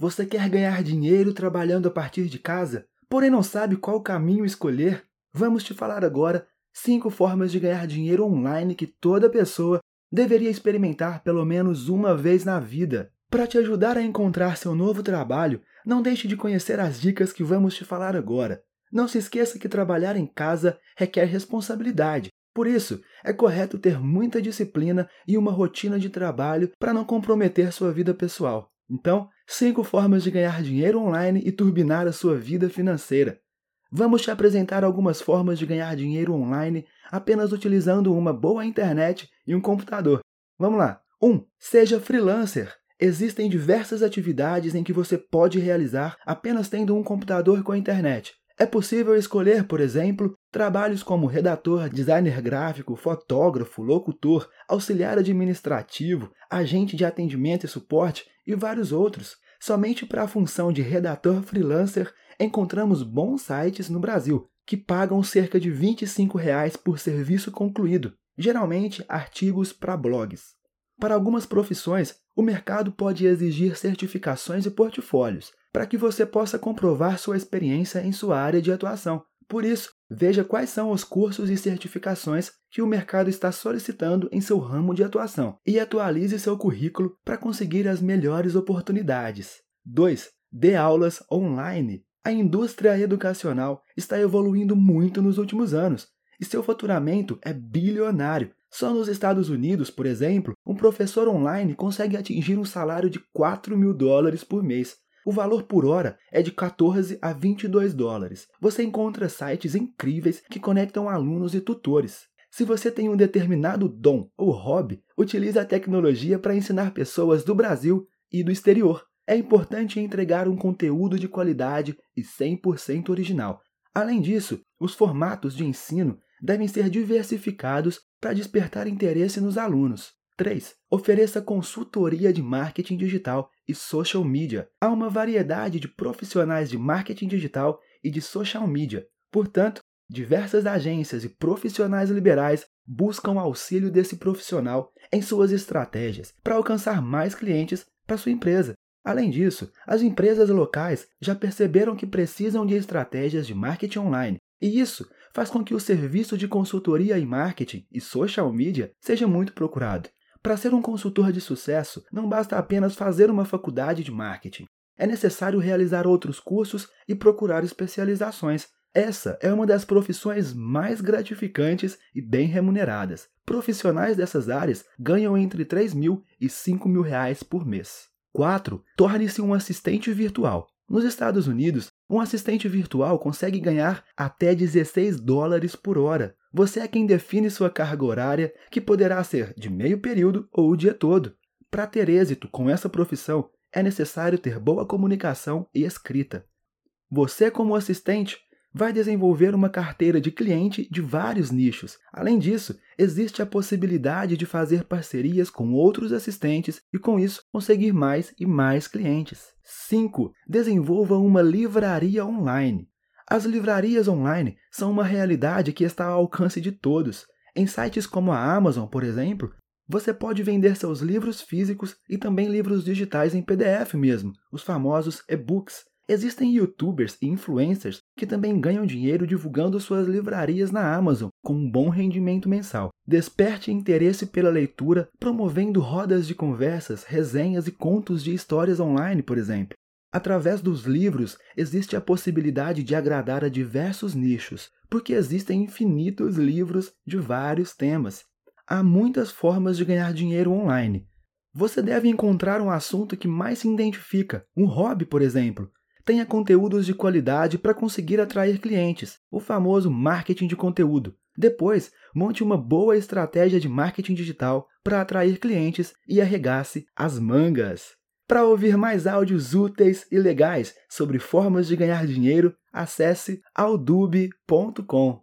Você quer ganhar dinheiro trabalhando a partir de casa, porém não sabe qual caminho escolher? Vamos te falar agora cinco formas de ganhar dinheiro online que toda pessoa deveria experimentar pelo menos uma vez na vida. Para te ajudar a encontrar seu novo trabalho, não deixe de conhecer as dicas que vamos te falar agora. Não se esqueça que trabalhar em casa requer responsabilidade. Por isso, é correto ter muita disciplina e uma rotina de trabalho para não comprometer sua vida pessoal. Então, cinco formas de ganhar dinheiro online e turbinar a sua vida financeira. Vamos te apresentar algumas formas de ganhar dinheiro online apenas utilizando uma boa internet e um computador. Vamos lá. 1. Um, seja freelancer. Existem diversas atividades em que você pode realizar apenas tendo um computador com a internet. É possível escolher, por exemplo, trabalhos como redator, designer gráfico, fotógrafo, locutor, auxiliar administrativo, agente de atendimento e suporte e vários outros. Somente para a função de redator freelancer encontramos bons sites no Brasil que pagam cerca de 25 reais por serviço concluído, geralmente artigos para blogs. Para algumas profissões, o mercado pode exigir certificações e portfólios para que você possa comprovar sua experiência em sua área de atuação. Por isso, veja quais são os cursos e certificações que o mercado está solicitando em seu ramo de atuação e atualize seu currículo para conseguir as melhores oportunidades. 2. Dê aulas online. A indústria educacional está evoluindo muito nos últimos anos e seu faturamento é bilionário. Só nos Estados Unidos, por exemplo, um professor online consegue atingir um salário de 4 mil dólares por mês. O valor por hora é de 14 a 22 dólares. Você encontra sites incríveis que conectam alunos e tutores. Se você tem um determinado dom ou hobby, utilize a tecnologia para ensinar pessoas do Brasil e do exterior. É importante entregar um conteúdo de qualidade e 100% original. Além disso, os formatos de ensino devem ser diversificados para despertar interesse nos alunos. 3. Ofereça consultoria de marketing digital e social media. Há uma variedade de profissionais de marketing digital e de social media. Portanto, diversas agências e profissionais liberais buscam auxílio desse profissional em suas estratégias para alcançar mais clientes para sua empresa. Além disso, as empresas locais já perceberam que precisam de estratégias de marketing online, e isso faz com que o serviço de consultoria em marketing e social media seja muito procurado. Para ser um consultor de sucesso, não basta apenas fazer uma faculdade de marketing. É necessário realizar outros cursos e procurar especializações. Essa é uma das profissões mais gratificantes e bem remuneradas. Profissionais dessas áreas ganham entre 3 mil e 5 mil reais por mês. 4. Torne-se um assistente virtual. Nos Estados Unidos, um assistente virtual consegue ganhar até 16 dólares por hora. Você é quem define sua carga horária, que poderá ser de meio período ou o dia todo. Para ter êxito com essa profissão, é necessário ter boa comunicação e escrita. Você, como assistente, vai desenvolver uma carteira de cliente de vários nichos. Além disso, existe a possibilidade de fazer parcerias com outros assistentes e, com isso, conseguir mais e mais clientes. 5. Desenvolva uma livraria online. As livrarias online são uma realidade que está ao alcance de todos. Em sites como a Amazon, por exemplo, você pode vender seus livros físicos e também livros digitais em PDF mesmo, os famosos e-books. Existem youtubers e influencers que também ganham dinheiro divulgando suas livrarias na Amazon com um bom rendimento mensal. Desperte interesse pela leitura, promovendo rodas de conversas, resenhas e contos de histórias online, por exemplo. Através dos livros, existe a possibilidade de agradar a diversos nichos, porque existem infinitos livros de vários temas. Há muitas formas de ganhar dinheiro online. Você deve encontrar um assunto que mais se identifica, um hobby, por exemplo, tenha conteúdos de qualidade para conseguir atrair clientes, o famoso marketing de conteúdo. Depois, monte uma boa estratégia de marketing digital para atrair clientes e arregace as mangas. Para ouvir mais áudios úteis e legais sobre formas de ganhar dinheiro, acesse audube.com.